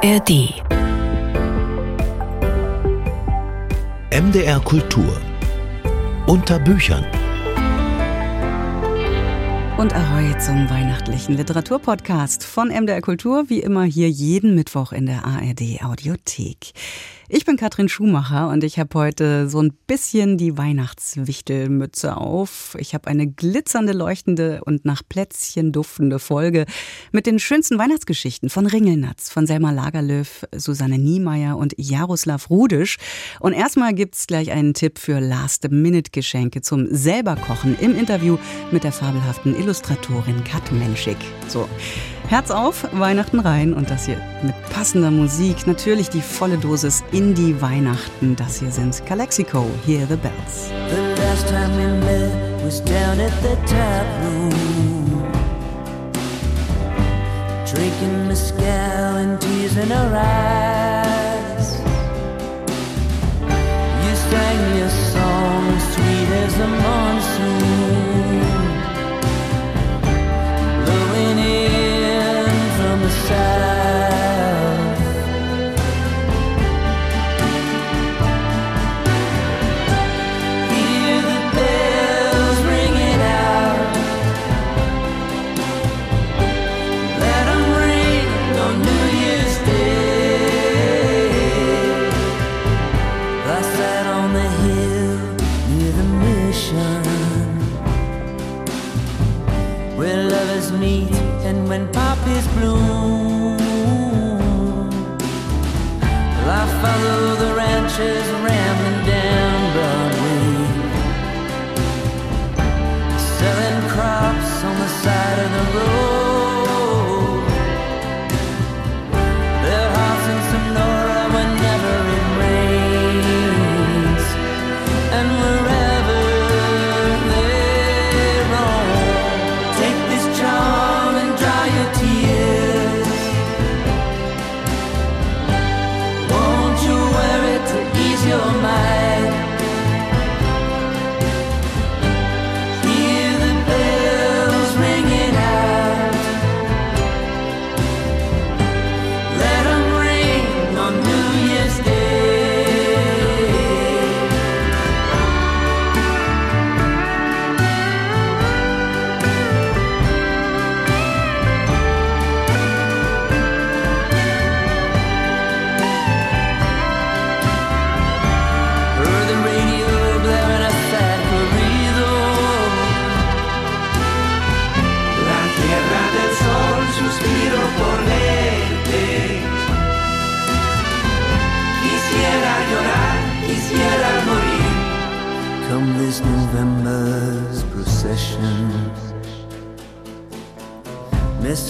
ARD. MDR Kultur. Unter Büchern. Und Ahoi zum weihnachtlichen Literaturpodcast von MDR Kultur, wie immer hier jeden Mittwoch in der ARD Audiothek. Ich bin Katrin Schumacher und ich habe heute so ein bisschen die Weihnachtswichtelmütze auf. Ich habe eine glitzernde, leuchtende und nach Plätzchen duftende Folge mit den schönsten Weihnachtsgeschichten von Ringelnatz, von Selma Lagerlöf, Susanne Niemeyer und Jaroslav Rudisch. Und erstmal gibt's gleich einen Tipp für Last-Minute-Geschenke zum selberkochen im Interview mit der fabelhaften Illustratorin Kat Menschik. So. Herz auf, Weihnachten rein und das hier mit passender Musik. Natürlich die volle Dosis Indie-Weihnachten. Das hier sind Calexico, Hear the Bells. The last time we met was down at the tap room. Drinking mezcal and tears in her eyes. You sang a song sweet as the monsoon. Lovers meet and when poppies bloom. Well, I follow the ranchers rambling down Broadway, selling crops on the side of the road.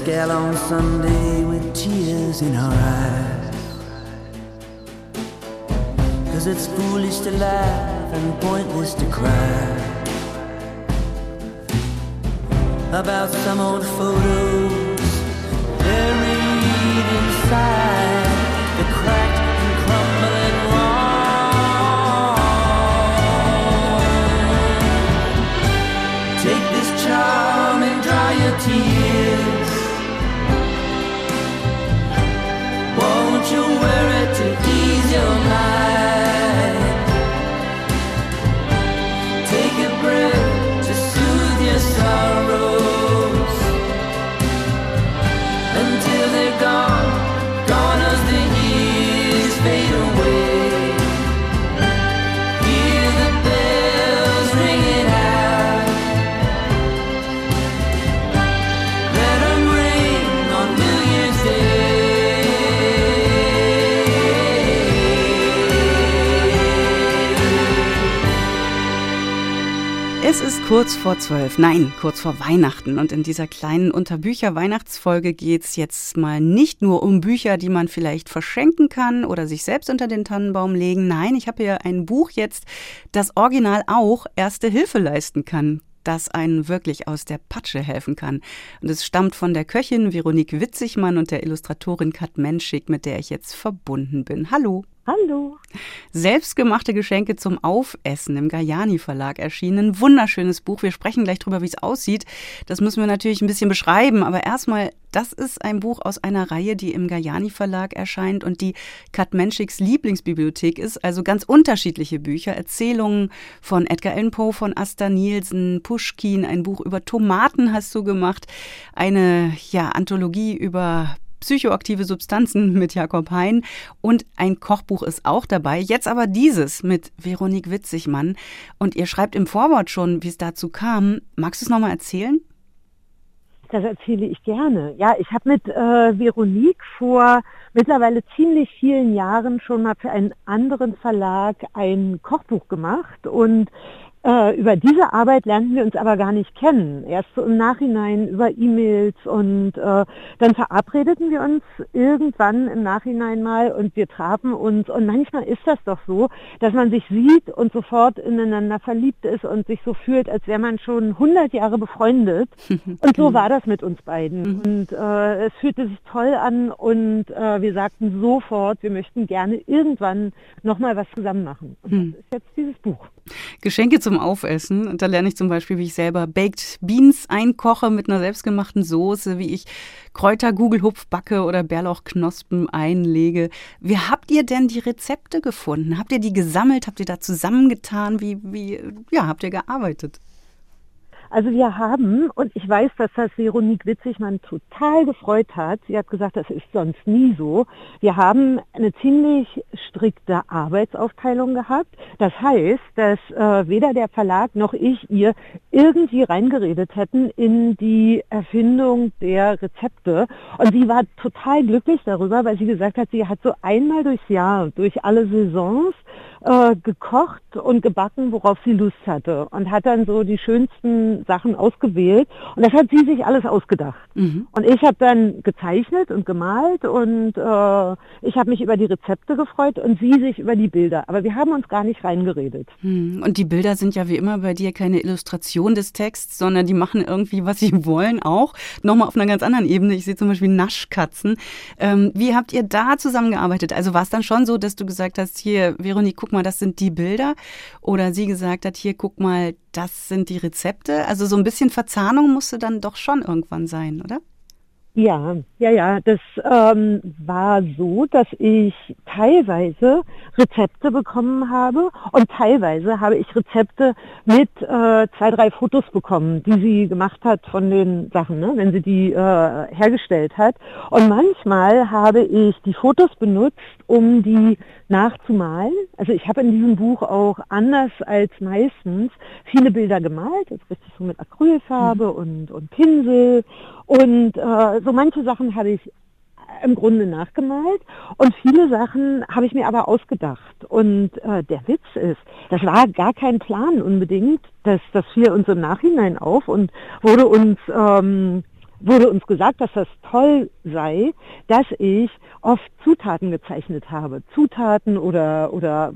Mescal on Sunday with tears in our eyes. Cause it's foolish to laugh and pointless to cry About some old photos kurz vor zwölf, nein, kurz vor Weihnachten. Und in dieser kleinen Unterbücher-Weihnachtsfolge geht's jetzt mal nicht nur um Bücher, die man vielleicht verschenken kann oder sich selbst unter den Tannenbaum legen. Nein, ich habe hier ein Buch jetzt, das original auch Erste Hilfe leisten kann das einen wirklich aus der Patsche helfen kann. Und es stammt von der Köchin Veronique Witzigmann und der Illustratorin Kat Menschik, mit der ich jetzt verbunden bin. Hallo. Hallo. Selbstgemachte Geschenke zum Aufessen im Gajani Verlag erschienen. Wunderschönes Buch. Wir sprechen gleich drüber, wie es aussieht. Das müssen wir natürlich ein bisschen beschreiben. Aber erstmal Das ist ein Buch aus einer Reihe, die im Gajani Verlag erscheint und die Kat Menschiks Lieblingsbibliothek ist. Also ganz unterschiedliche Bücher. Erzählungen von Edgar Allan Poe, von Asta Nielsen, Pushkin, ein Buch über Tomaten hast du gemacht. Eine, ja, Anthologie über psychoaktive Substanzen mit Jakob Hein und ein Kochbuch ist auch dabei. Jetzt aber dieses mit Veronique Witzigmann. Und ihr schreibt im Vorwort schon, wie es dazu kam. Magst du es nochmal erzählen? Das erzähle ich gerne. Ja, ich habe mit äh, Veronique vor mittlerweile ziemlich vielen Jahren schon mal für einen anderen Verlag ein Kochbuch gemacht und äh, über diese Arbeit lernten wir uns aber gar nicht kennen. Erst so im Nachhinein über E-Mails und äh, dann verabredeten wir uns irgendwann im Nachhinein mal und wir trafen uns. Und manchmal ist das doch so, dass man sich sieht und sofort ineinander verliebt ist und sich so fühlt, als wäre man schon 100 Jahre befreundet. Und so war das mit uns beiden. Mhm. Und äh, es fühlte sich toll an und äh, wir sagten sofort, wir möchten gerne irgendwann nochmal was zusammen machen. Und das hm. ist jetzt dieses Buch. Geschenke zum Aufessen. Und da lerne ich zum Beispiel, wie ich selber Baked Beans einkoche mit einer selbstgemachten Soße, wie ich Kräuter Gugelhupf backe oder Bärlauchknospen einlege. Wie habt ihr denn die Rezepte gefunden? Habt ihr die gesammelt? Habt ihr da zusammengetan? Wie, wie, ja, habt ihr gearbeitet? Also wir haben, und ich weiß, dass das Veronique Witzigmann total gefreut hat, sie hat gesagt, das ist sonst nie so, wir haben eine ziemlich strikte Arbeitsaufteilung gehabt. Das heißt, dass äh, weder der Verlag noch ich ihr irgendwie reingeredet hätten in die Erfindung der Rezepte. Und sie war total glücklich darüber, weil sie gesagt hat, sie hat so einmal durchs Jahr, durch alle Saisons, äh, gekocht und gebacken, worauf sie Lust hatte und hat dann so die schönsten Sachen ausgewählt und das hat sie sich alles ausgedacht. Mhm. Und ich habe dann gezeichnet und gemalt und äh, ich habe mich über die Rezepte gefreut und sie sich über die Bilder. Aber wir haben uns gar nicht reingeredet. Mhm. Und die Bilder sind ja wie immer bei dir keine Illustration des Texts, sondern die machen irgendwie, was sie wollen, auch. Nochmal auf einer ganz anderen Ebene. Ich sehe zum Beispiel Naschkatzen. Ähm, wie habt ihr da zusammengearbeitet? Also war es dann schon so, dass du gesagt hast, hier, Veronique, guck mal, das sind die Bilder. Oder sie gesagt hat, hier, guck mal, das sind die Rezepte. Also so ein bisschen Verzahnung musste dann doch schon irgendwann sein, oder? Ja, ja, ja. Das ähm, war so, dass ich teilweise Rezepte bekommen habe und teilweise habe ich Rezepte mit äh, zwei, drei Fotos bekommen, die sie gemacht hat von den Sachen, ne, wenn sie die äh, hergestellt hat. Und manchmal habe ich die Fotos benutzt, um die nachzumalen. Also ich habe in diesem Buch auch anders als meistens viele Bilder gemalt, also richtig so mit Acrylfarbe mhm. und, und Pinsel und äh, so manche Sachen habe ich im Grunde nachgemalt und viele Sachen habe ich mir aber ausgedacht. Und äh, der Witz ist, das war gar kein Plan unbedingt, dass das fiel uns im Nachhinein auf und wurde uns ähm, wurde uns gesagt, dass das toll sei, dass ich oft Zutaten gezeichnet habe. Zutaten oder oder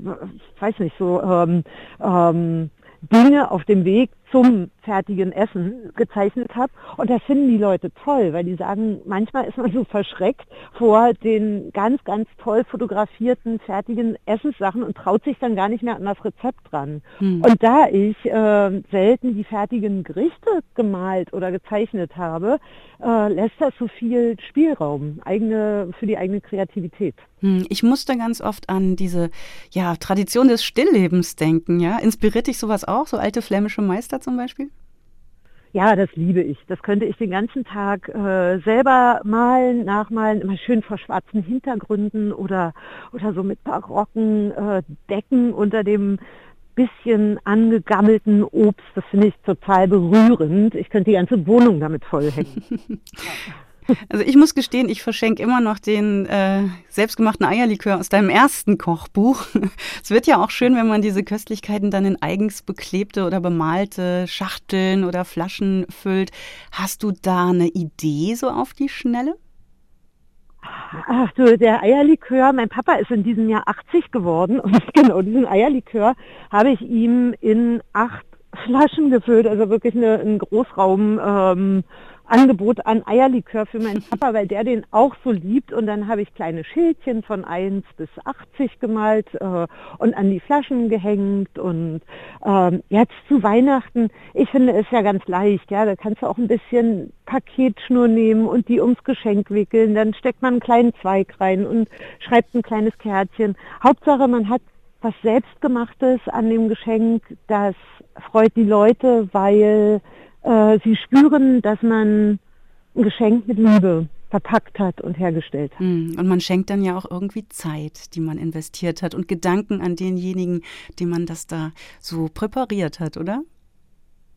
ich weiß nicht so ähm, ähm, Dinge auf dem Weg zum fertigen Essen gezeichnet habe. Und das finden die Leute toll, weil die sagen, manchmal ist man so verschreckt vor den ganz, ganz toll fotografierten, fertigen Essenssachen und traut sich dann gar nicht mehr an das Rezept dran. Hm. Und da ich äh, selten die fertigen Gerichte gemalt oder gezeichnet habe, äh, lässt das so viel Spielraum eigene, für die eigene Kreativität. Hm. Ich musste ganz oft an diese ja, Tradition des Stilllebens denken. Ja? Inspiriert dich sowas auch, so alte flämische Meister zum Beispiel? Ja, das liebe ich. Das könnte ich den ganzen Tag äh, selber malen, nachmalen, immer schön vor schwarzen Hintergründen oder, oder so mit barocken äh, Decken unter dem bisschen angegammelten Obst. Das finde ich total berührend. Ich könnte die ganze Wohnung damit vollhängen. Also ich muss gestehen, ich verschenke immer noch den äh, selbstgemachten Eierlikör aus deinem ersten Kochbuch. es wird ja auch schön, wenn man diese Köstlichkeiten dann in eigens beklebte oder bemalte Schachteln oder Flaschen füllt. Hast du da eine Idee so auf die Schnelle? Ach du, der Eierlikör, mein Papa ist in diesem Jahr 80 geworden und genau diesen Eierlikör habe ich ihm in acht Flaschen gefüllt, also wirklich eine, ein Großraum ähm, Angebot an Eierlikör für meinen Papa, weil der den auch so liebt. Und dann habe ich kleine Schildchen von 1 bis 80 gemalt äh, und an die Flaschen gehängt. Und ähm, jetzt zu Weihnachten, ich finde es ja ganz leicht. Ja, da kannst du auch ein bisschen Paketschnur nehmen und die ums Geschenk wickeln. Dann steckt man einen kleinen Zweig rein und schreibt ein kleines Kärtchen. Hauptsache, man hat was Selbstgemachtes an dem Geschenk. Das freut die Leute, weil äh, sie spüren, dass man ein Geschenk mit Liebe verpackt hat und hergestellt hat. Hm, und man schenkt dann ja auch irgendwie Zeit, die man investiert hat und Gedanken an denjenigen, dem man das da so präpariert hat, oder?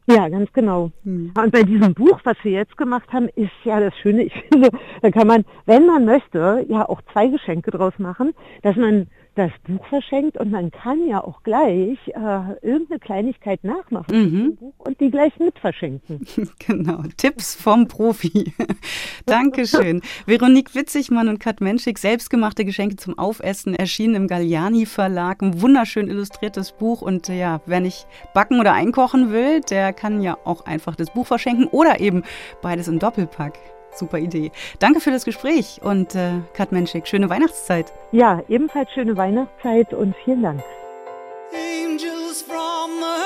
Ja, ganz genau. Hm. Und bei diesem Buch, was wir jetzt gemacht haben, ist ja das Schöne, ich finde, da kann man, wenn man möchte, ja auch zwei Geschenke draus machen, dass man das Buch verschenkt und man kann ja auch gleich äh, irgendeine Kleinigkeit nachmachen mhm. Und die gleich mit verschenken. Genau, Tipps vom Profi. Dankeschön. Veronique Witzigmann und Kat Menschik, selbstgemachte Geschenke zum Aufessen, erschienen im Galliani Verlag. Ein wunderschön illustriertes Buch und äh, ja, wer nicht backen oder einkochen will, der kann ja auch einfach das Buch verschenken oder eben beides im Doppelpack. Super Idee. Danke für das Gespräch und äh, Kat Menschik, schöne Weihnachtszeit. Ja, ebenfalls schöne Weihnachtszeit und vielen Dank. Angels from the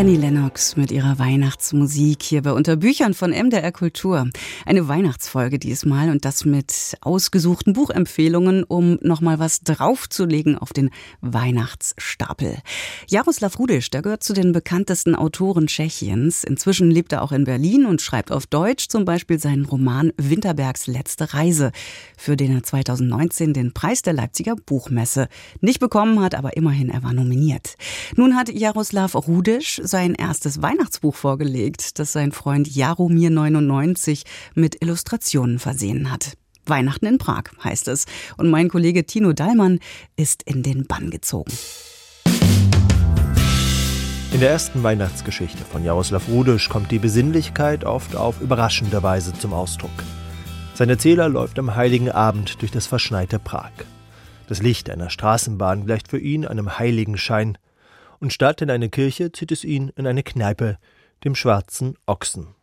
Annie Lennox mit ihrer Weihnachtsmusik hier bei Unterbüchern von MDR Kultur. Eine Weihnachtsfolge diesmal und das mit ausgesuchten Buchempfehlungen, um nochmal was draufzulegen auf den Weihnachtsstapel. Jaroslav Rudisch, der gehört zu den bekanntesten Autoren Tschechiens. Inzwischen lebt er auch in Berlin und schreibt auf Deutsch zum Beispiel seinen Roman Winterbergs letzte Reise, für den er 2019 den Preis der Leipziger Buchmesse nicht bekommen hat, aber immerhin er war nominiert. Nun hat Jaroslav Rudisch sein erstes Weihnachtsbuch vorgelegt, das sein Freund Jaromir 99 mit Illustrationen versehen hat. Weihnachten in Prag heißt es. Und mein Kollege Tino Dallmann ist in den Bann gezogen. In der ersten Weihnachtsgeschichte von Jaroslav Rudisch kommt die Besinnlichkeit oft auf überraschende Weise zum Ausdruck. Sein Erzähler läuft am heiligen Abend durch das verschneite Prag. Das Licht einer Straßenbahn gleicht für ihn einem heiligen Schein, und statt in eine Kirche zieht es ihn in eine Kneipe, dem schwarzen Ochsen.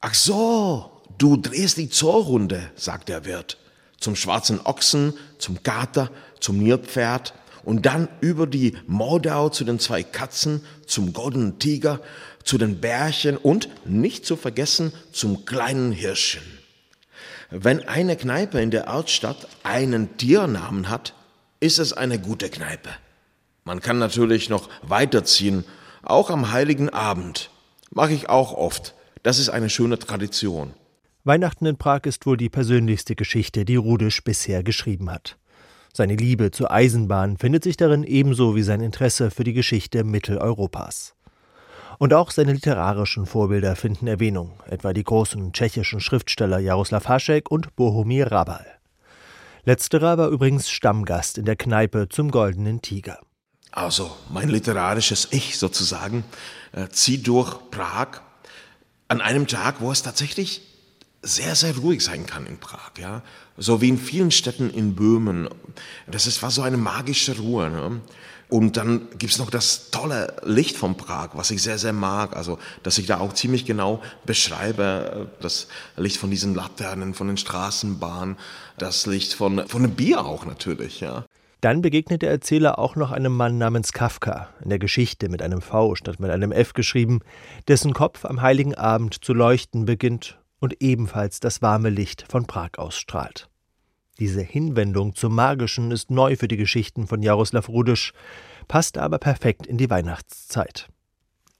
Ach so, du drehst die Zollrunde, sagt der Wirt. Zum schwarzen Ochsen, zum Kater, zum Nilpferd und dann über die Moldau zu den zwei Katzen, zum goldenen Tiger, zu den Bärchen und, nicht zu vergessen, zum kleinen Hirschen. Wenn eine Kneipe in der Altstadt einen Tiernamen hat, ist es eine gute Kneipe. Man kann natürlich noch weiterziehen, auch am heiligen Abend. Mache ich auch oft. Das ist eine schöne Tradition. Weihnachten in Prag ist wohl die persönlichste Geschichte, die Rudisch bisher geschrieben hat. Seine Liebe zur Eisenbahn findet sich darin ebenso wie sein Interesse für die Geschichte Mitteleuropas. Und auch seine literarischen Vorbilder finden Erwähnung, etwa die großen tschechischen Schriftsteller Jaroslav Hašek und Bohumir Rabal. Letzterer war übrigens Stammgast in der Kneipe zum Goldenen Tiger. Also mein literarisches Ich sozusagen äh, zieht durch Prag an einem Tag, wo es tatsächlich sehr, sehr ruhig sein kann in Prag, ja. So wie in vielen Städten in Böhmen. Das ist, war so eine magische Ruhe. Ne? Und dann gibt's noch das tolle Licht von Prag, was ich sehr, sehr mag. Also, dass ich da auch ziemlich genau beschreibe, äh, das Licht von diesen Laternen, von den Straßenbahnen, das Licht von, von dem Bier auch natürlich, ja. Dann begegnet der Erzähler auch noch einem Mann namens Kafka, in der Geschichte mit einem V statt mit einem F geschrieben, dessen Kopf am heiligen Abend zu leuchten beginnt und ebenfalls das warme Licht von Prag ausstrahlt. Diese Hinwendung zum Magischen ist neu für die Geschichten von Jaroslav Rudisch, passt aber perfekt in die Weihnachtszeit.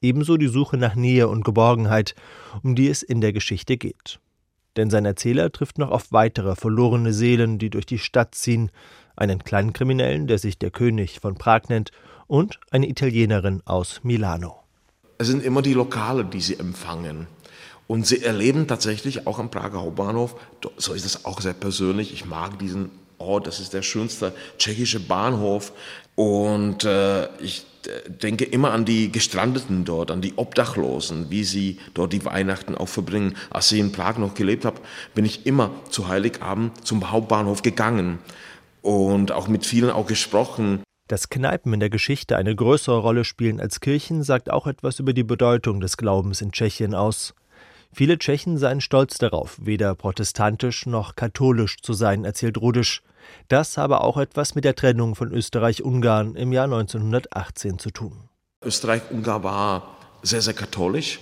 Ebenso die Suche nach Nähe und Geborgenheit, um die es in der Geschichte geht. Denn sein Erzähler trifft noch auf weitere verlorene Seelen, die durch die Stadt ziehen, einen kleinen Kriminellen, der sich der König von Prag nennt, und eine Italienerin aus Milano. Es sind immer die Lokale, die sie empfangen. Und sie erleben tatsächlich auch am Prager Hauptbahnhof, so ist es auch sehr persönlich, ich mag diesen Ort, das ist der schönste tschechische Bahnhof. Und äh, ich denke immer an die Gestrandeten dort, an die Obdachlosen, wie sie dort die Weihnachten auch verbringen. Als ich in Prag noch gelebt habe, bin ich immer zu Heiligabend zum Hauptbahnhof gegangen und auch mit vielen auch gesprochen. Dass Kneipen in der Geschichte eine größere Rolle spielen als Kirchen, sagt auch etwas über die Bedeutung des Glaubens in Tschechien aus. Viele Tschechen seien stolz darauf, weder protestantisch noch katholisch zu sein, erzählt Rudisch. Das habe auch etwas mit der Trennung von Österreich-Ungarn im Jahr 1918 zu tun. Österreich-Ungarn war sehr, sehr katholisch.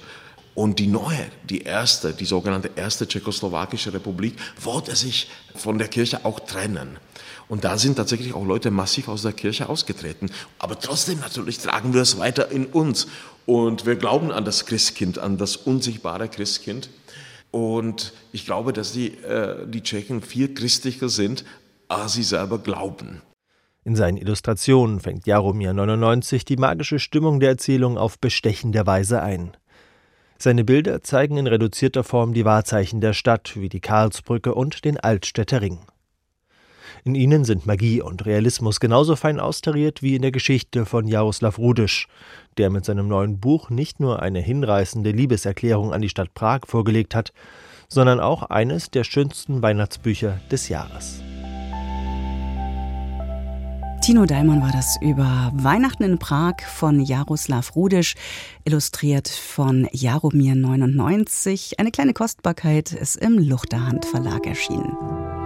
Und die neue, die erste, die sogenannte erste tschechoslowakische Republik, wollte sich von der Kirche auch trennen. Und da sind tatsächlich auch Leute massiv aus der Kirche ausgetreten. Aber trotzdem natürlich tragen wir es weiter in uns. Und wir glauben an das Christkind, an das unsichtbare Christkind. Und ich glaube, dass die, äh, die Tschechen viel christlicher sind, als sie selber glauben. In seinen Illustrationen fängt Jaromir 99 die magische Stimmung der Erzählung auf bestechende Weise ein. Seine Bilder zeigen in reduzierter Form die Wahrzeichen der Stadt, wie die Karlsbrücke und den Altstädter Ring. In ihnen sind Magie und Realismus genauso fein austariert wie in der Geschichte von Jaroslav Rudisch, der mit seinem neuen Buch nicht nur eine hinreißende Liebeserklärung an die Stadt Prag vorgelegt hat, sondern auch eines der schönsten Weihnachtsbücher des Jahres. Tino Daimann war das über Weihnachten in Prag von Jaroslav Rudisch, illustriert von Jaromir 99. Eine kleine Kostbarkeit ist im Luchterhand Verlag erschienen.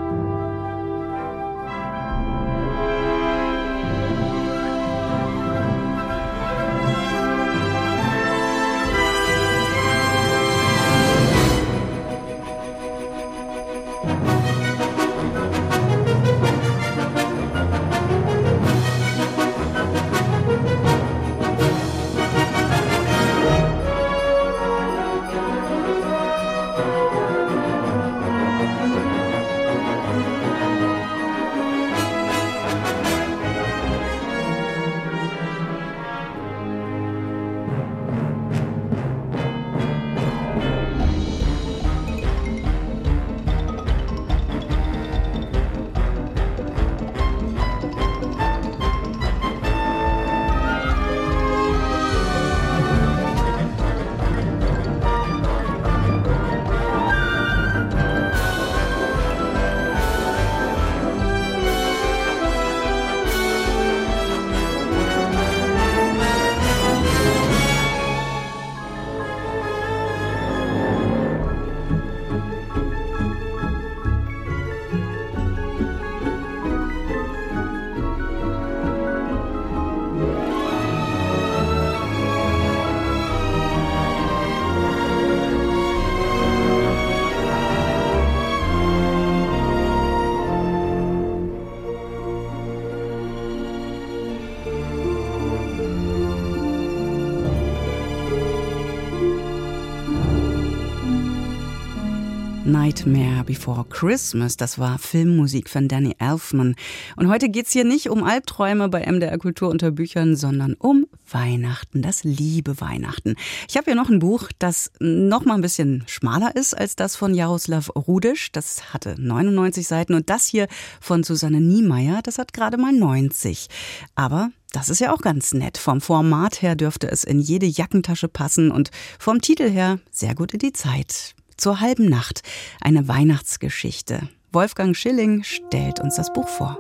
Nightmare Before Christmas. Das war Filmmusik von Danny Elfman. Und heute geht's hier nicht um Albträume bei MDR Kultur unter Büchern, sondern um Weihnachten, das liebe Weihnachten. Ich habe hier noch ein Buch, das noch mal ein bisschen schmaler ist als das von Jaroslav Rudisch. Das hatte 99 Seiten. Und das hier von Susanne Niemeyer, das hat gerade mal 90. Aber das ist ja auch ganz nett. Vom Format her dürfte es in jede Jackentasche passen und vom Titel her sehr gut in die Zeit zur halben Nacht, eine Weihnachtsgeschichte. Wolfgang Schilling stellt uns das Buch vor.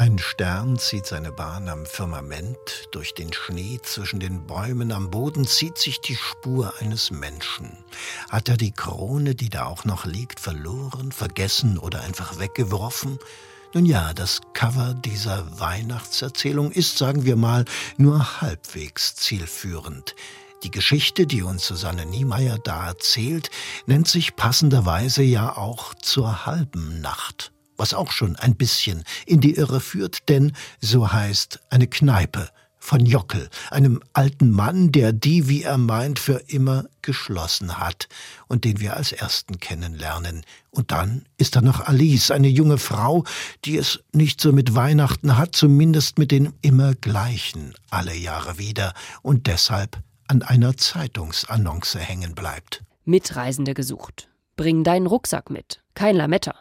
Ein Stern zieht seine Bahn am Firmament, durch den Schnee zwischen den Bäumen am Boden zieht sich die Spur eines Menschen. Hat er die Krone, die da auch noch liegt, verloren, vergessen oder einfach weggeworfen? Nun ja, das Cover dieser Weihnachtserzählung ist, sagen wir mal, nur halbwegs zielführend. Die Geschichte, die uns Susanne Niemeyer da erzählt, nennt sich passenderweise ja auch zur halben Nacht, was auch schon ein bisschen in die Irre führt, denn so heißt eine Kneipe von Jockel, einem alten Mann, der die, wie er meint, für immer geschlossen hat und den wir als ersten kennenlernen. Und dann ist da noch Alice, eine junge Frau, die es nicht so mit Weihnachten hat, zumindest mit den immer gleichen alle Jahre wieder und deshalb an einer Zeitungsannonce hängen bleibt. Mitreisende gesucht. Bring deinen Rucksack mit. Kein Lametta.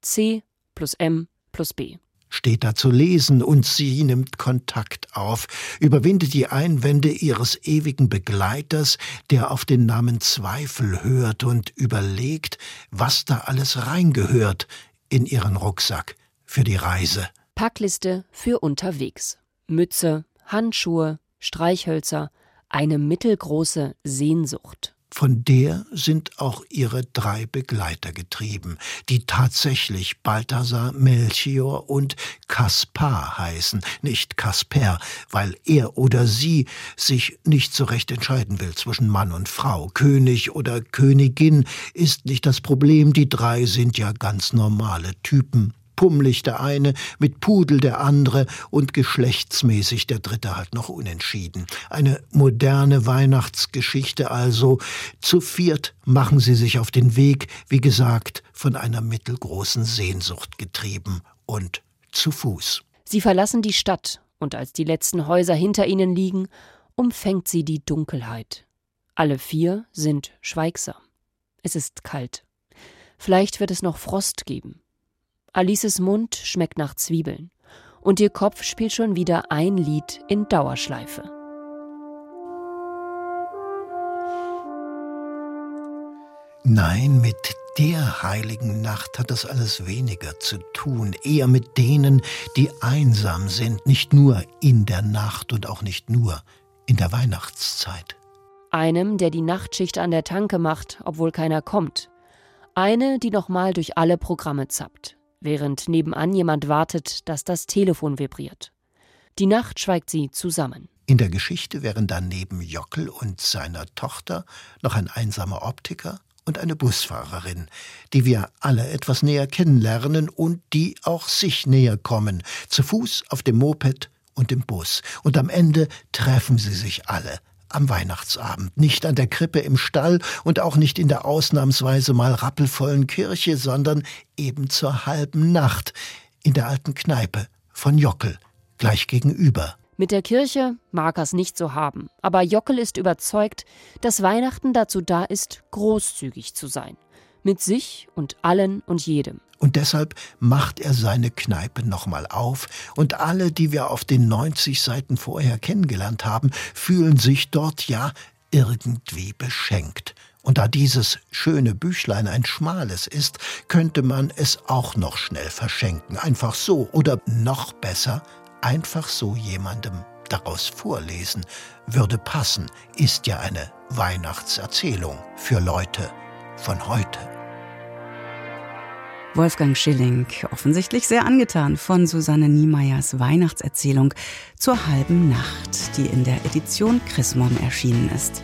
C plus M plus B steht da zu lesen, und sie nimmt Kontakt auf, überwindet die Einwände ihres ewigen Begleiters, der auf den Namen Zweifel hört und überlegt, was da alles reingehört in ihren Rucksack für die Reise. Packliste für unterwegs. Mütze, Handschuhe, Streichhölzer, eine mittelgroße Sehnsucht. Von der sind auch ihre drei Begleiter getrieben, die tatsächlich Balthasar, Melchior und Kaspar heißen, nicht Kasper, weil er oder sie sich nicht so recht entscheiden will zwischen Mann und Frau. König oder Königin ist nicht das Problem, die drei sind ja ganz normale Typen pummelig der eine, mit Pudel der andere und geschlechtsmäßig der dritte halt noch unentschieden. Eine moderne Weihnachtsgeschichte also. Zu viert machen sie sich auf den Weg, wie gesagt, von einer mittelgroßen Sehnsucht getrieben und zu Fuß. Sie verlassen die Stadt, und als die letzten Häuser hinter ihnen liegen, umfängt sie die Dunkelheit. Alle vier sind schweigsam. Es ist kalt. Vielleicht wird es noch Frost geben. Alices Mund schmeckt nach Zwiebeln und ihr Kopf spielt schon wieder ein Lied in Dauerschleife. Nein, mit der heiligen Nacht hat das alles weniger zu tun, eher mit denen, die einsam sind, nicht nur in der Nacht und auch nicht nur in der Weihnachtszeit. Einem, der die Nachtschicht an der Tanke macht, obwohl keiner kommt. Eine, die nochmal durch alle Programme zappt während nebenan jemand wartet, dass das Telefon vibriert. Die Nacht schweigt sie zusammen. In der Geschichte wären dann neben Jockel und seiner Tochter noch ein einsamer Optiker und eine Busfahrerin, die wir alle etwas näher kennenlernen und die auch sich näher kommen, zu Fuß, auf dem Moped und im Bus. Und am Ende treffen sie sich alle am Weihnachtsabend, nicht an der Krippe im Stall und auch nicht in der ausnahmsweise mal rappelvollen Kirche, sondern eben zur halben Nacht in der alten Kneipe von Jockel, gleich gegenüber. Mit der Kirche mag er es nicht so haben, aber Jockel ist überzeugt, dass Weihnachten dazu da ist, großzügig zu sein. Mit sich und allen und jedem. Und deshalb macht er seine Kneipe nochmal auf, und alle, die wir auf den 90 Seiten vorher kennengelernt haben, fühlen sich dort ja irgendwie beschenkt. Und da dieses schöne Büchlein ein schmales ist, könnte man es auch noch schnell verschenken. Einfach so oder noch besser, einfach so jemandem daraus vorlesen, würde passen, ist ja eine Weihnachtserzählung für Leute von heute. Wolfgang Schilling, offensichtlich sehr angetan von Susanne Niemeyers Weihnachtserzählung zur halben Nacht, die in der Edition Chrismon erschienen ist.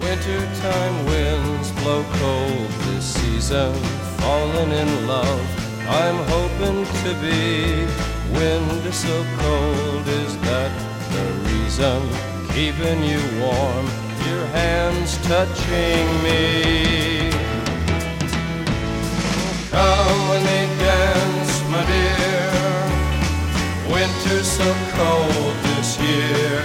Wintertime winds blow cold this season, falling in love. I'm hoping to be wind so cold is that the reason keeping you warm, your hands touching me. Come when they dance, my dear. Winter's so cold this year.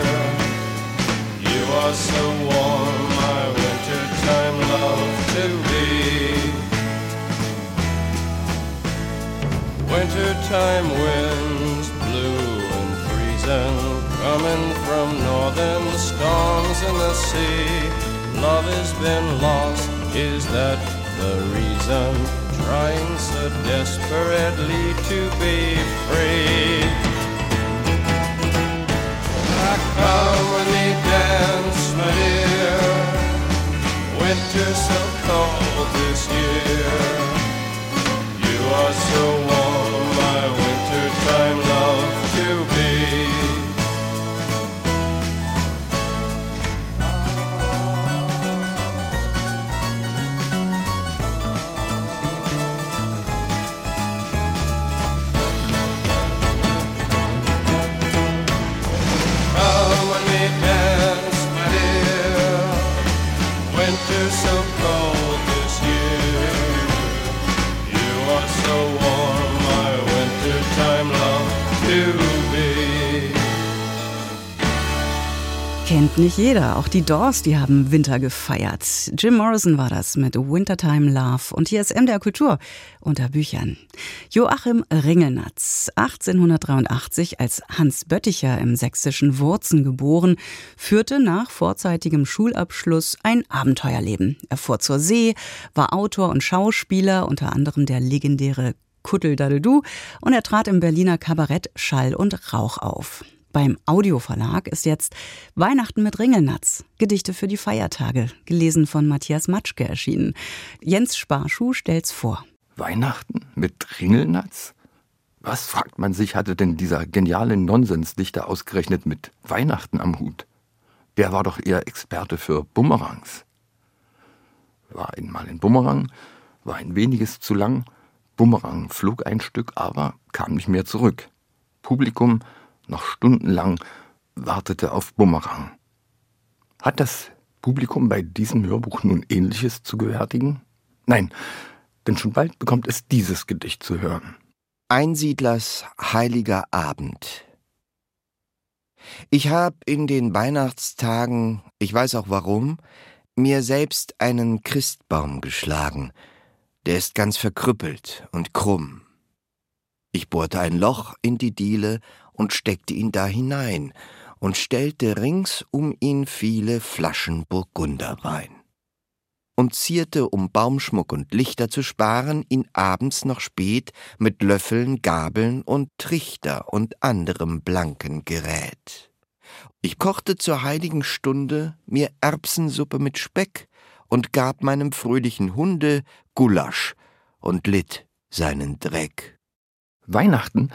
You are so warm, my wintertime love to be. Wintertime winds blue and freezing, coming from northern storms in the sea. Love has been lost, is that the reason? Trying so desperately to be free. I come when dance, my dear. Winter so cold this year. You are so warm, my wintertime love Kennt nicht jeder. Auch die Doors, die haben Winter gefeiert. Jim Morrison war das mit Wintertime Love. Und hier ist MDR Kultur unter Büchern. Joachim Ringelnatz, 1883 als Hans Bötticher im sächsischen Wurzen geboren, führte nach vorzeitigem Schulabschluss ein Abenteuerleben. Er fuhr zur See, war Autor und Schauspieler, unter anderem der legendäre Kuddeldaddeldu, und er trat im Berliner Kabarett Schall und Rauch auf. Beim Audioverlag ist jetzt Weihnachten mit Ringelnatz, Gedichte für die Feiertage, gelesen von Matthias Matschke erschienen. Jens Sparschuh stellt's vor. Weihnachten mit Ringelnatz? Was, fragt man sich, hatte denn dieser geniale Nonsensdichter ausgerechnet mit Weihnachten am Hut? Der war doch eher Experte für Bumerangs. War einmal ein Bumerang, war ein weniges zu lang, Bumerang flog ein Stück, aber kam nicht mehr zurück. Publikum noch stundenlang wartete auf Bumerang. Hat das Publikum bei diesem Hörbuch nun Ähnliches zu gewärtigen? Nein, denn schon bald bekommt es dieses Gedicht zu hören. Einsiedlers heiliger Abend. Ich hab in den Weihnachtstagen, ich weiß auch warum, mir selbst einen Christbaum geschlagen. Der ist ganz verkrüppelt und krumm. Ich bohrte ein Loch in die Diele und steckte ihn da hinein und stellte rings um ihn viele Flaschen Burgunderwein und zierte, um Baumschmuck und Lichter zu sparen, ihn abends noch spät mit Löffeln, Gabeln und Trichter und anderem blanken Gerät. Ich kochte zur heiligen Stunde mir Erbsensuppe mit Speck und gab meinem fröhlichen Hunde Gulasch und litt seinen Dreck. Weihnachten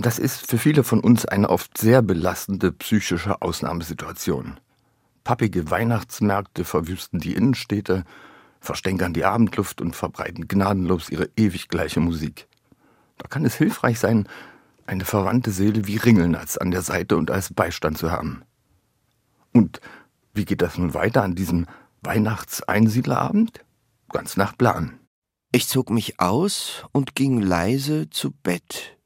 Das ist für viele von uns eine oft sehr belastende psychische Ausnahmesituation. Pappige Weihnachtsmärkte verwüsten die Innenstädte, verstänkern die Abendluft und verbreiten gnadenlos ihre ewig gleiche Musik. Da kann es hilfreich sein, eine verwandte Seele wie Ringelnatz an der Seite und als Beistand zu haben. Und wie geht das nun weiter an diesem Weihnachtseinsiedlerabend? Ganz nach Plan. Ich zog mich aus und ging leise zu Bett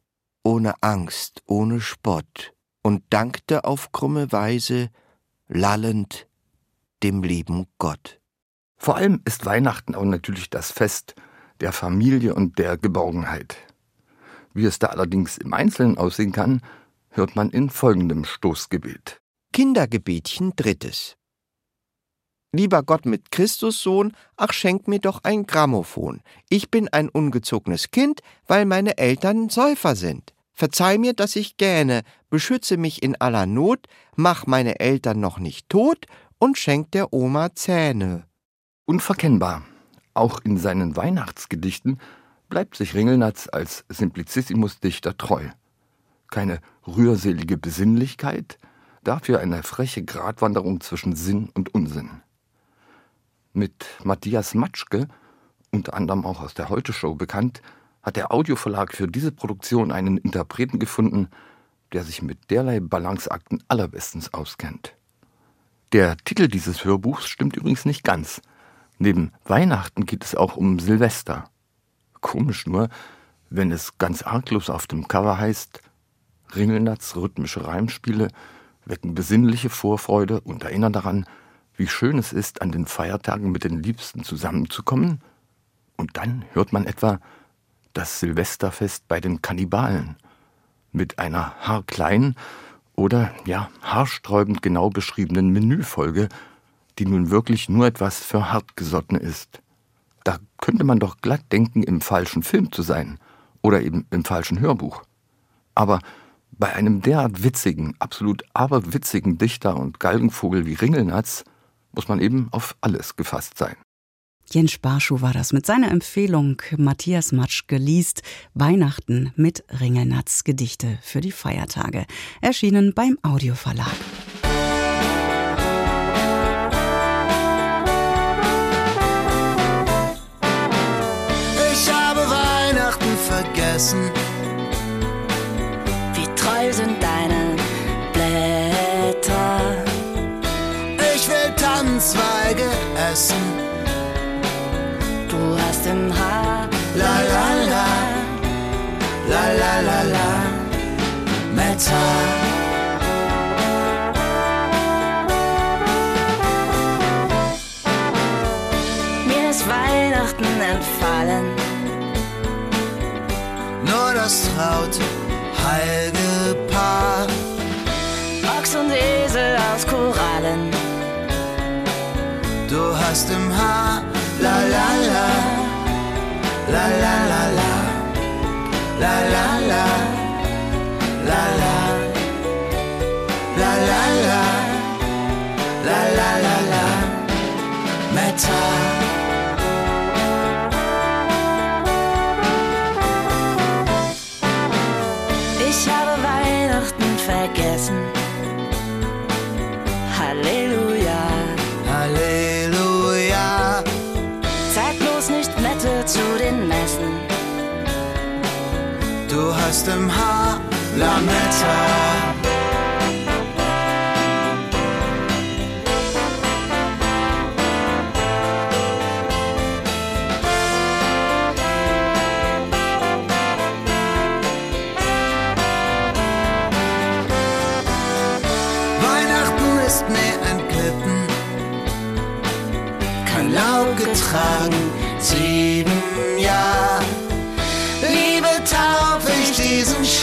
ohne Angst, ohne Spott, und dankte auf krumme Weise, lallend, dem lieben Gott. Vor allem ist Weihnachten auch natürlich das Fest der Familie und der Geborgenheit. Wie es da allerdings im Einzelnen aussehen kann, hört man in folgendem Stoßgebet. Kindergebetchen drittes. Lieber Gott mit Christussohn, ach schenk mir doch ein Grammophon. Ich bin ein ungezogenes Kind, weil meine Eltern Säufer sind. Verzeih mir, dass ich gähne, beschütze mich in aller Not, mach meine Eltern noch nicht tot und schenk der Oma Zähne. Unverkennbar. Auch in seinen Weihnachtsgedichten bleibt sich Ringelnatz als Simplicissimus-Dichter treu. Keine rührselige Besinnlichkeit, dafür eine freche Gratwanderung zwischen Sinn und Unsinn mit Matthias Matschke, unter anderem auch aus der Heute-Show bekannt, hat der Audioverlag für diese Produktion einen Interpreten gefunden, der sich mit derlei Balanceakten allerbestens auskennt. Der Titel dieses Hörbuchs stimmt übrigens nicht ganz. Neben Weihnachten geht es auch um Silvester. Komisch nur, wenn es ganz arglos auf dem Cover heißt, Ringelnatz rhythmische Reimspiele wecken besinnliche Vorfreude und erinnern daran, wie schön es ist, an den Feiertagen mit den Liebsten zusammenzukommen, und dann hört man etwa das Silvesterfest bei den Kannibalen mit einer haarkleinen oder ja haarsträubend genau beschriebenen Menüfolge, die nun wirklich nur etwas für Hartgesottene ist. Da könnte man doch glatt denken, im falschen Film zu sein oder eben im falschen Hörbuch. Aber bei einem derart witzigen, absolut aberwitzigen Dichter und Galgenvogel wie Ringelnatz muss man eben auf alles gefasst sein. Jens Sparschuh war das mit seiner Empfehlung. Matthias Matschke liest Weihnachten mit Ringelnatz Gedichte für die Feiertage. Erschienen beim Audioverlag. Ich habe Weihnachten vergessen. Wie treu sind deine essen. Du hast im Haar La la la, la la la la, Metall. Mir ist Weihnachten entfallen. Nur das traute, heilige Paar. Ochs und Esel aus Korallen. Du hast im Haar, la la la, la la la la, la la la, la hast im Haar Lametta. Weihnachten ist mir entglitten, kein Laub getragen,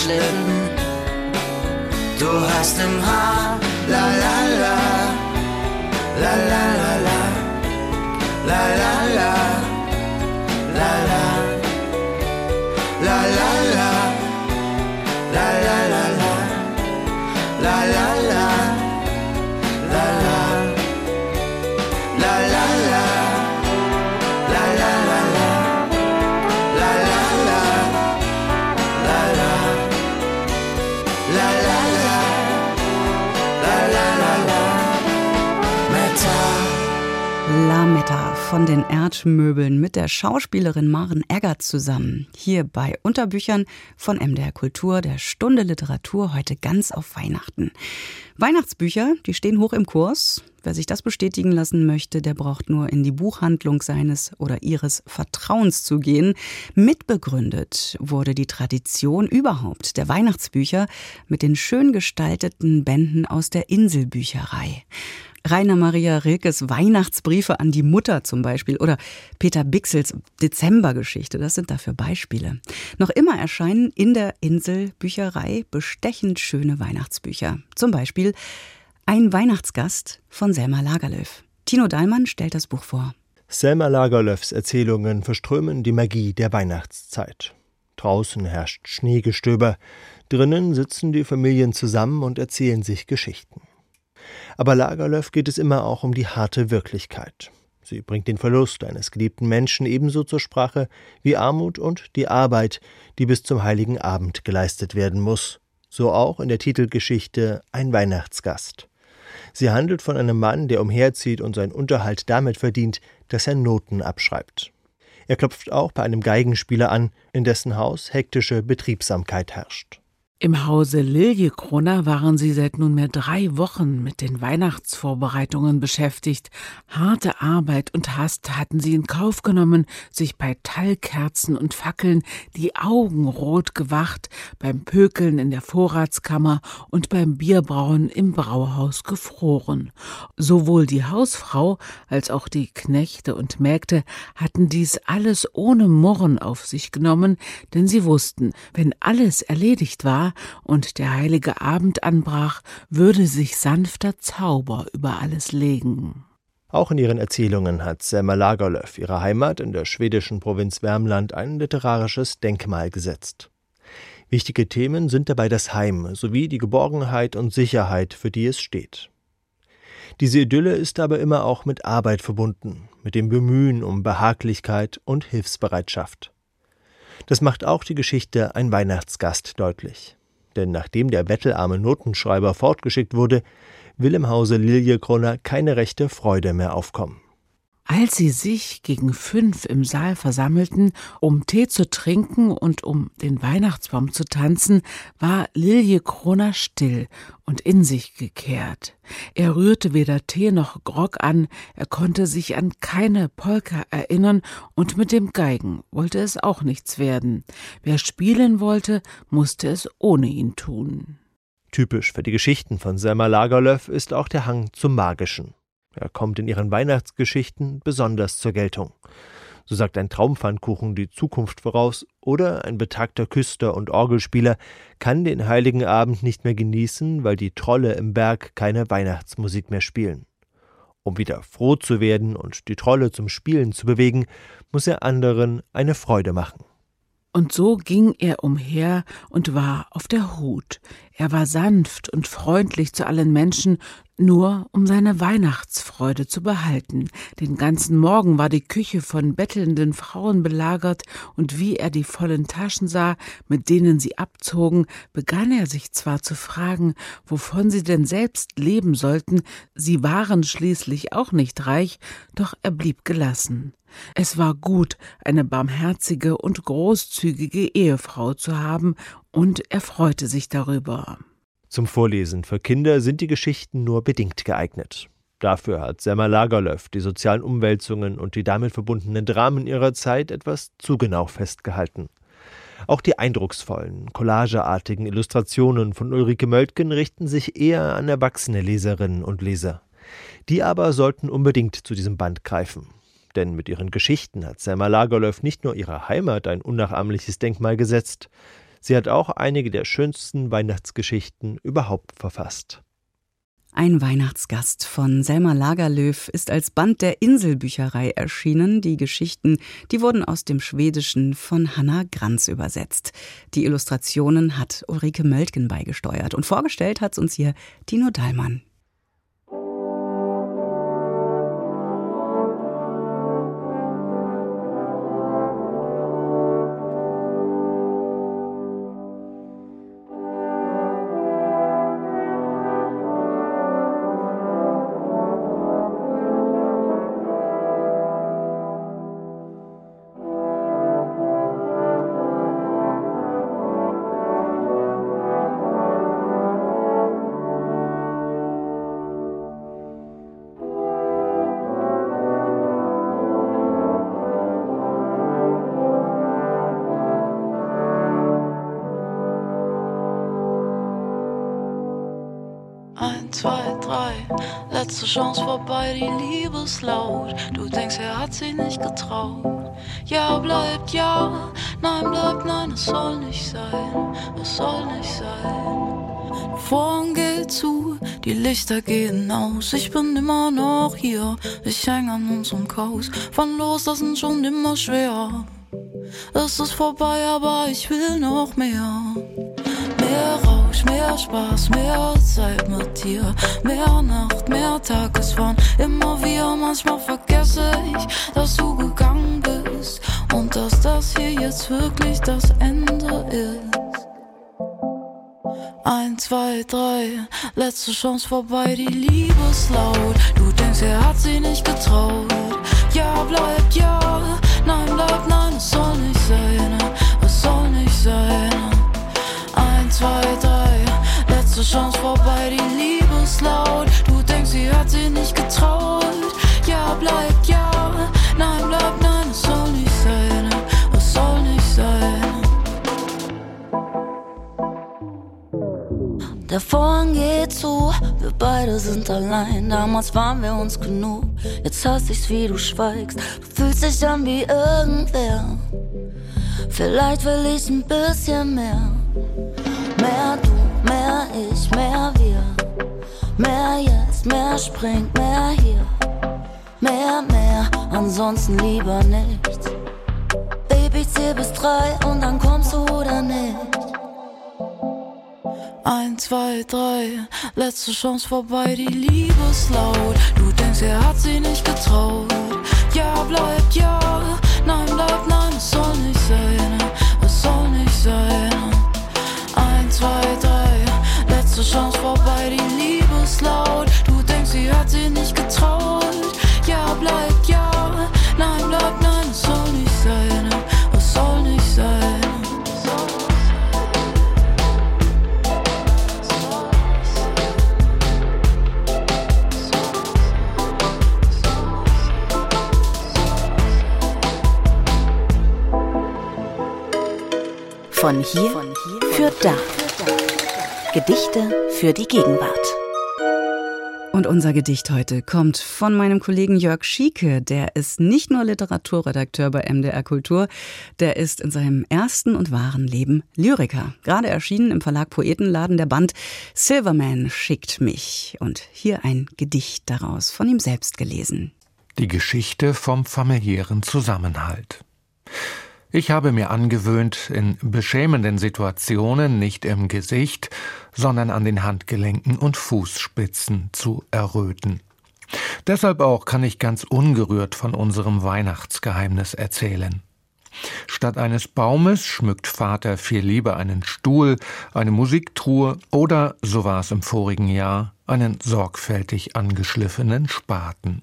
Schlitten. Du hast im Haar, la. La la, la la. La la, la. La la, la la, la. La la, la la. La la, la von den Erdmöbeln mit der Schauspielerin Maren Eggert zusammen. Hier bei Unterbüchern von MDR Kultur, der Stunde Literatur, heute ganz auf Weihnachten. Weihnachtsbücher, die stehen hoch im Kurs. Wer sich das bestätigen lassen möchte, der braucht nur in die Buchhandlung seines oder ihres Vertrauens zu gehen. Mitbegründet wurde die Tradition überhaupt der Weihnachtsbücher mit den schön gestalteten Bänden aus der Inselbücherei. Rainer Maria Rilkes Weihnachtsbriefe an die Mutter zum Beispiel oder Peter Bixels Dezembergeschichte, das sind dafür Beispiele. Noch immer erscheinen in der Inselbücherei bestechend schöne Weihnachtsbücher. Zum Beispiel Ein Weihnachtsgast von Selma Lagerlöf. Tino Dahlmann stellt das Buch vor. Selma Lagerlöfs Erzählungen verströmen die Magie der Weihnachtszeit. Draußen herrscht Schneegestöber, drinnen sitzen die Familien zusammen und erzählen sich Geschichten. Aber Lagerlöf geht es immer auch um die harte Wirklichkeit. Sie bringt den Verlust eines geliebten Menschen ebenso zur Sprache wie Armut und die Arbeit, die bis zum heiligen Abend geleistet werden muss. So auch in der Titelgeschichte Ein Weihnachtsgast. Sie handelt von einem Mann, der umherzieht und seinen Unterhalt damit verdient, dass er Noten abschreibt. Er klopft auch bei einem Geigenspieler an, in dessen Haus hektische Betriebsamkeit herrscht. Im Hause Liljekroner waren sie seit nunmehr drei Wochen mit den Weihnachtsvorbereitungen beschäftigt. Harte Arbeit und Hast hatten sie in Kauf genommen, sich bei Tallkerzen und Fackeln die Augen rot gewacht, beim Pökeln in der Vorratskammer und beim Bierbrauen im Brauhaus gefroren. Sowohl die Hausfrau als auch die Knechte und Mägde hatten dies alles ohne Murren auf sich genommen, denn sie wussten, wenn alles erledigt war, und der heilige Abend anbrach, würde sich sanfter Zauber über alles legen. Auch in ihren Erzählungen hat Selma Lagerlöf ihrer Heimat in der schwedischen Provinz Värmland ein literarisches Denkmal gesetzt. Wichtige Themen sind dabei das Heim sowie die Geborgenheit und Sicherheit, für die es steht. Diese Idylle ist aber immer auch mit Arbeit verbunden, mit dem Bemühen um Behaglichkeit und Hilfsbereitschaft. Das macht auch die Geschichte Ein Weihnachtsgast deutlich denn nachdem der bettelarme Notenschreiber fortgeschickt wurde, will im Hause Liljekroner keine rechte Freude mehr aufkommen. Als sie sich gegen fünf im Saal versammelten, um Tee zu trinken und um den Weihnachtsbaum zu tanzen, war Lilje Kroner still und in sich gekehrt. Er rührte weder Tee noch Grog an, er konnte sich an keine Polka erinnern und mit dem Geigen wollte es auch nichts werden. Wer spielen wollte, musste es ohne ihn tun. Typisch für die Geschichten von Selma Lagerlöf ist auch der Hang zum Magischen. Er kommt in ihren Weihnachtsgeschichten besonders zur Geltung. So sagt ein Traumpfannkuchen die Zukunft voraus, oder ein betagter Küster und Orgelspieler kann den heiligen Abend nicht mehr genießen, weil die Trolle im Berg keine Weihnachtsmusik mehr spielen. Um wieder froh zu werden und die Trolle zum Spielen zu bewegen, muss er anderen eine Freude machen. Und so ging er umher und war auf der Hut. Er war sanft und freundlich zu allen Menschen, nur um seine Weihnachtsfreude zu behalten. Den ganzen Morgen war die Küche von bettelnden Frauen belagert, und wie er die vollen Taschen sah, mit denen sie abzogen, begann er sich zwar zu fragen, wovon sie denn selbst leben sollten, sie waren schließlich auch nicht reich, doch er blieb gelassen. Es war gut, eine barmherzige und großzügige Ehefrau zu haben, und er freute sich darüber. Zum Vorlesen für Kinder sind die Geschichten nur bedingt geeignet. Dafür hat Selma Lagerlöf die sozialen Umwälzungen und die damit verbundenen Dramen ihrer Zeit etwas zu genau festgehalten. Auch die eindrucksvollen, collageartigen Illustrationen von Ulrike Möltgen richten sich eher an erwachsene Leserinnen und Leser. Die aber sollten unbedingt zu diesem Band greifen. Denn mit ihren Geschichten hat Selma Lagerlöf nicht nur ihrer Heimat ein unnachahmliches Denkmal gesetzt, Sie hat auch einige der schönsten Weihnachtsgeschichten überhaupt verfasst. Ein Weihnachtsgast von Selma Lagerlöf ist als Band der Inselbücherei erschienen. Die Geschichten, die wurden aus dem Schwedischen von Hanna Granz übersetzt. Die Illustrationen hat Ulrike Möltgen beigesteuert und vorgestellt hat's uns hier Tino Dahlmann. Chance vorbei, die Liebe ist laut. Du denkst, er hat sie nicht getraut. Ja, bleibt ja, nein, bleibt nein, es soll nicht sein, es soll nicht sein. Vorhang geht zu, die Lichter gehen aus. Ich bin immer noch hier, ich häng an unserem Kaus. Von loslassen schon immer schwer. Es ist vorbei, aber ich will noch mehr. Mehr Rausch, mehr Spaß, mehr Zeit mit dir. Mehr Nacht, mehr Tagesfahren. Immer wieder, manchmal vergesse ich, dass du gegangen bist. Und dass das hier jetzt wirklich das Ende ist. Eins, zwei, drei, letzte Chance vorbei, die Liebe ist laut. Du denkst, er hat sie nicht getraut. Ja, bleibt ja, nein, bleibt nein, es soll nicht sein, es soll nicht sein. Eins, zwei, drei, letzte Chance vorbei, die Liebe ist laut. Du denkst, sie hat sie nicht getraut. Ja, bleibt ja, nein, bleibt nein, es soll nicht sein, es soll nicht sein. Der Vorhang geht zu, wir beide sind allein. Damals waren wir uns genug, jetzt hasse ich's, wie du schweigst. Du fühlst dich an wie irgendwer. Vielleicht will ich ein bisschen. Mehr Mehr jetzt, mehr springt, mehr hier. Mehr, mehr, ansonsten lieber nichts. Baby, ich zähl bis drei und dann kommst du oder nicht. Eins, zwei, drei, letzte Chance vorbei, die Liebe ist laut. Du denkst, er hat sie nicht getraut. Ja, bleibt ja, nein, bleibt nein, es soll nicht sein, es soll nicht sein. Eins, zwei, drei, letzte Chance vorbei, die Liebe ist laut. Sie hat sie nicht getraut. Ja, bleibt ja, nein, bleibt nein, es soll nicht sein, es soll nicht sein. Von hier für da. Gedichte für die Gegenwart. Und unser Gedicht heute kommt von meinem Kollegen Jörg Schieke. Der ist nicht nur Literaturredakteur bei MDR Kultur, der ist in seinem ersten und wahren Leben Lyriker. Gerade erschienen im Verlag Poetenladen der Band Silverman schickt mich. Und hier ein Gedicht daraus, von ihm selbst gelesen. Die Geschichte vom familiären Zusammenhalt. Ich habe mir angewöhnt, in beschämenden Situationen nicht im Gesicht, sondern an den Handgelenken und Fußspitzen zu erröten. Deshalb auch kann ich ganz ungerührt von unserem Weihnachtsgeheimnis erzählen. Statt eines Baumes schmückt Vater viel lieber einen Stuhl, eine Musiktruhe oder, so war es im vorigen Jahr, einen sorgfältig angeschliffenen Spaten.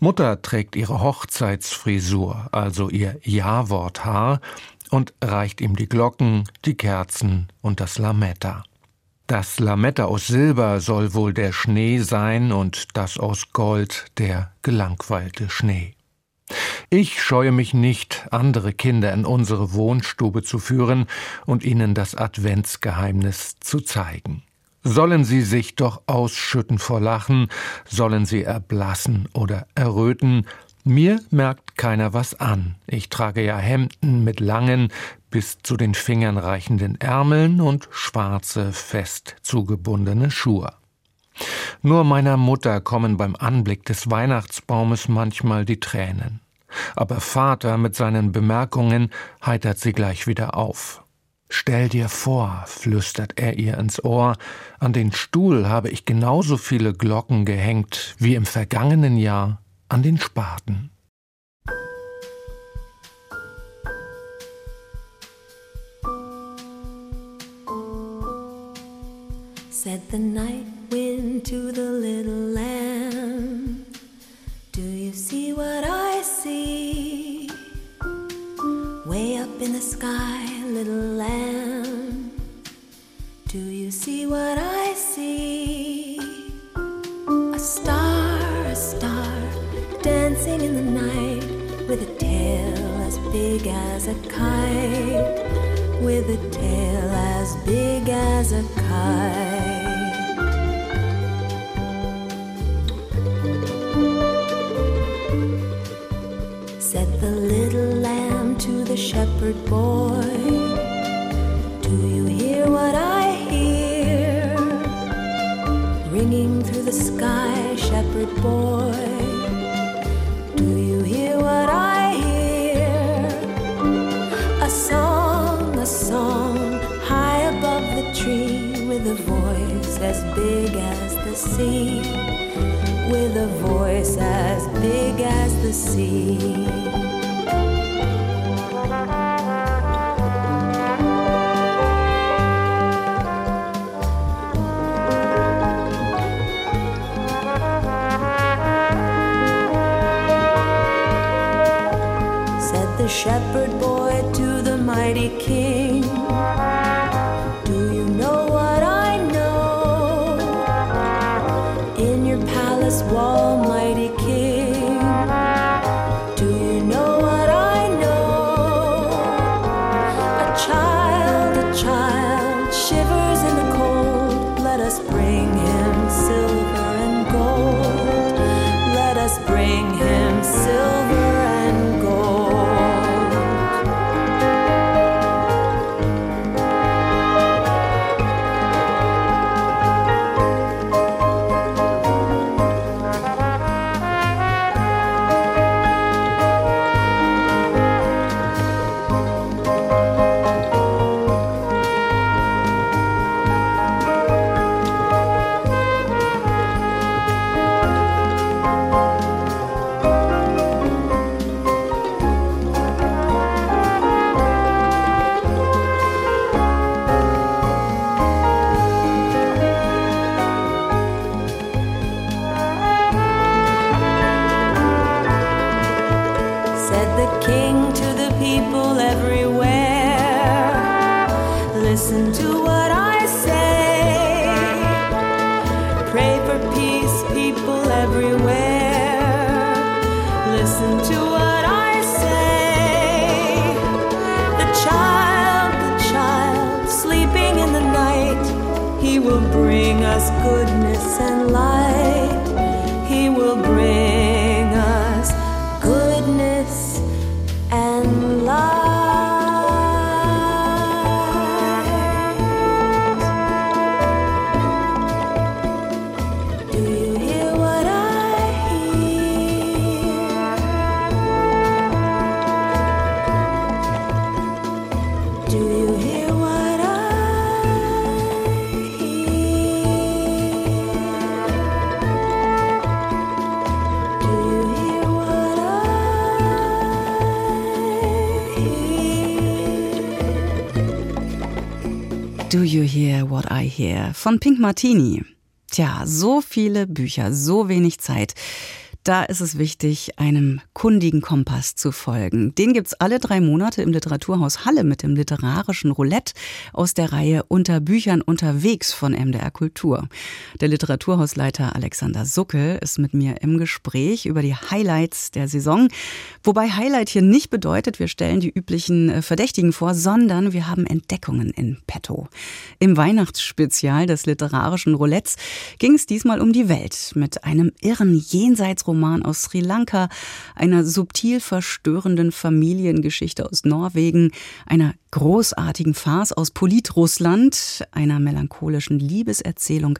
Mutter trägt ihre Hochzeitsfrisur, also ihr Ja-Wort-Haar, und reicht ihm die Glocken, die Kerzen und das Lametta. Das Lametta aus Silber soll wohl der Schnee sein und das aus Gold der gelangweilte Schnee. Ich scheue mich nicht, andere Kinder in unsere Wohnstube zu führen und ihnen das Adventsgeheimnis zu zeigen. Sollen sie sich doch ausschütten vor Lachen, sollen sie erblassen oder erröten, mir merkt keiner was an. Ich trage ja Hemden mit langen, bis zu den Fingern reichenden Ärmeln und schwarze, fest zugebundene Schuhe. Nur meiner Mutter kommen beim Anblick des Weihnachtsbaumes manchmal die Tränen. Aber Vater mit seinen Bemerkungen heitert sie gleich wieder auf. Stell dir vor, flüstert er ihr ins Ohr, an den Stuhl habe ich genauso viele Glocken gehängt wie im vergangenen Jahr an den Spaten. Said the night wind to the little lamb, Do you see what I see? Way up in the sky, little lamb, Do you see what I see? A star, a star, dancing in the night with a tail as big as a kite, with a tail as big as a kite. Boy. Do you hear what I hear? A song, a song, high above the tree, with a voice as big as the sea, with a voice as big as the sea. Shepherd boy to the mighty king. Said von Pink Martini. Tja, so viele Bücher, so wenig Zeit. Da ist es wichtig, einem kundigen Kompass zu folgen. Den gibt's alle drei Monate im Literaturhaus Halle mit dem literarischen Roulette aus der Reihe Unter Büchern unterwegs von MDR Kultur. Der Literaturhausleiter Alexander Suckel ist mit mir im Gespräch über die Highlights der Saison. Wobei Highlight hier nicht bedeutet, wir stellen die üblichen äh, Verdächtigen vor, sondern wir haben Entdeckungen in petto. Im Weihnachtsspezial des literarischen Roulettes ging es diesmal um die Welt mit einem irren Jenseitsroman aus Sri Lanka, einer subtil verstörenden Familiengeschichte aus Norwegen, einer großartigen Farce aus Politrussland, einer melancholischen Liebeserzählung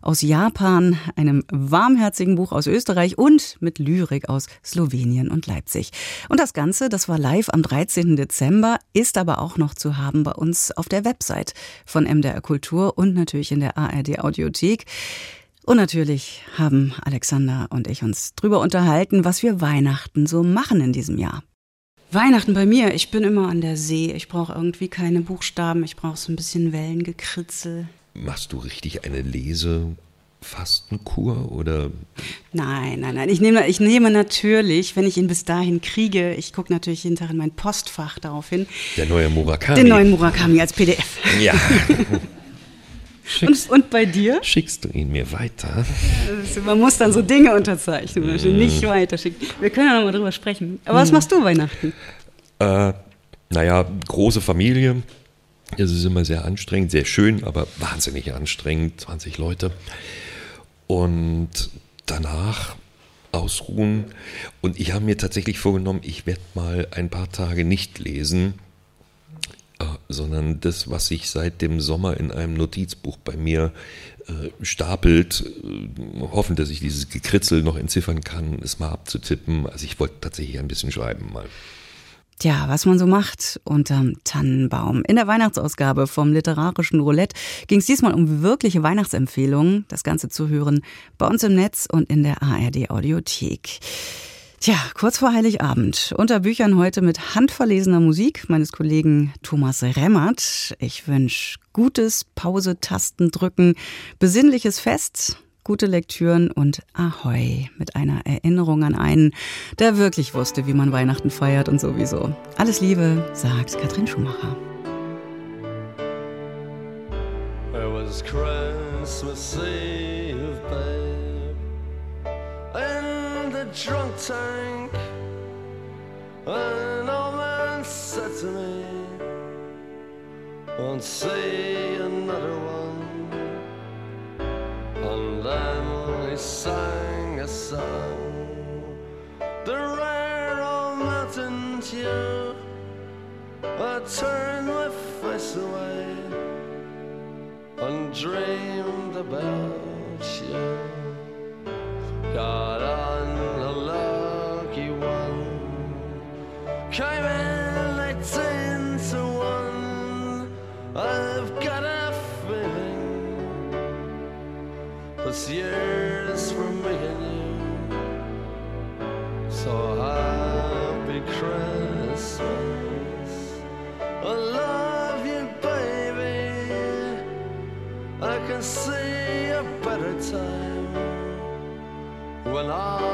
aus Japan, einem warmherzigen Buch aus Österreich und mit Lyrik aus Slowenien und Leipzig. Und das Ganze, das war live am 13. Dezember, ist aber auch noch zu haben bei uns auf der Website von MDR Kultur und natürlich in der ARD Audiothek. Und natürlich haben Alexander und ich uns drüber unterhalten, was wir Weihnachten so machen in diesem Jahr. Weihnachten bei mir, ich bin immer an der See. Ich brauche irgendwie keine Buchstaben, ich brauche so ein bisschen Wellengekritzel. Machst du richtig eine Lesefastenkur oder? Nein, nein, nein. Ich nehme, ich nehme natürlich, wenn ich ihn bis dahin kriege, ich gucke natürlich jeden Tag in mein Postfach darauf hin. Der neue Murakami. Den neuen Murakami als PDF. Ja. Und, und bei dir? Schickst du ihn mir weiter? Also man muss dann so Dinge unterzeichnen, mm. nicht weiterschicken. Wir können ja noch mal drüber sprechen. Aber was machst du Weihnachten? Äh, naja, große Familie. Es ist immer sehr anstrengend, sehr schön, aber wahnsinnig anstrengend. 20 Leute. Und danach ausruhen. Und ich habe mir tatsächlich vorgenommen, ich werde mal ein paar Tage nicht lesen. Sondern das, was sich seit dem Sommer in einem Notizbuch bei mir äh, stapelt, äh, hoffen, dass ich dieses Gekritzel noch entziffern kann, es mal abzutippen. Also ich wollte tatsächlich ein bisschen schreiben mal. Tja, was man so macht unterm Tannenbaum. In der Weihnachtsausgabe vom literarischen Roulette ging es diesmal um wirkliche Weihnachtsempfehlungen. Das Ganze zu hören bei uns im Netz und in der ARD Audiothek. Tja, kurz vor Heiligabend. Unter Büchern heute mit handverlesener Musik meines Kollegen Thomas Remmert. Ich wünsche gutes Pause-Tasten drücken, besinnliches Fest, gute Lektüren und Ahoi mit einer Erinnerung an einen, der wirklich wusste, wie man Weihnachten feiert und sowieso. Alles Liebe, sagt Katrin Schumacher. It was Christmas Eve, drunk tank. An old man said to me, Won't see another one. And then he sang a song, the rare old mountain tune. I turned my face away and dreamed about you. Got on came in eighteen to one. I've got a feeling year's for me and you. So happy Christmas. I love you, baby. I can see a better time when all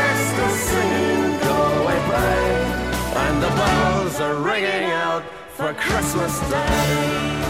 the bells are ringing out for Christmas Day.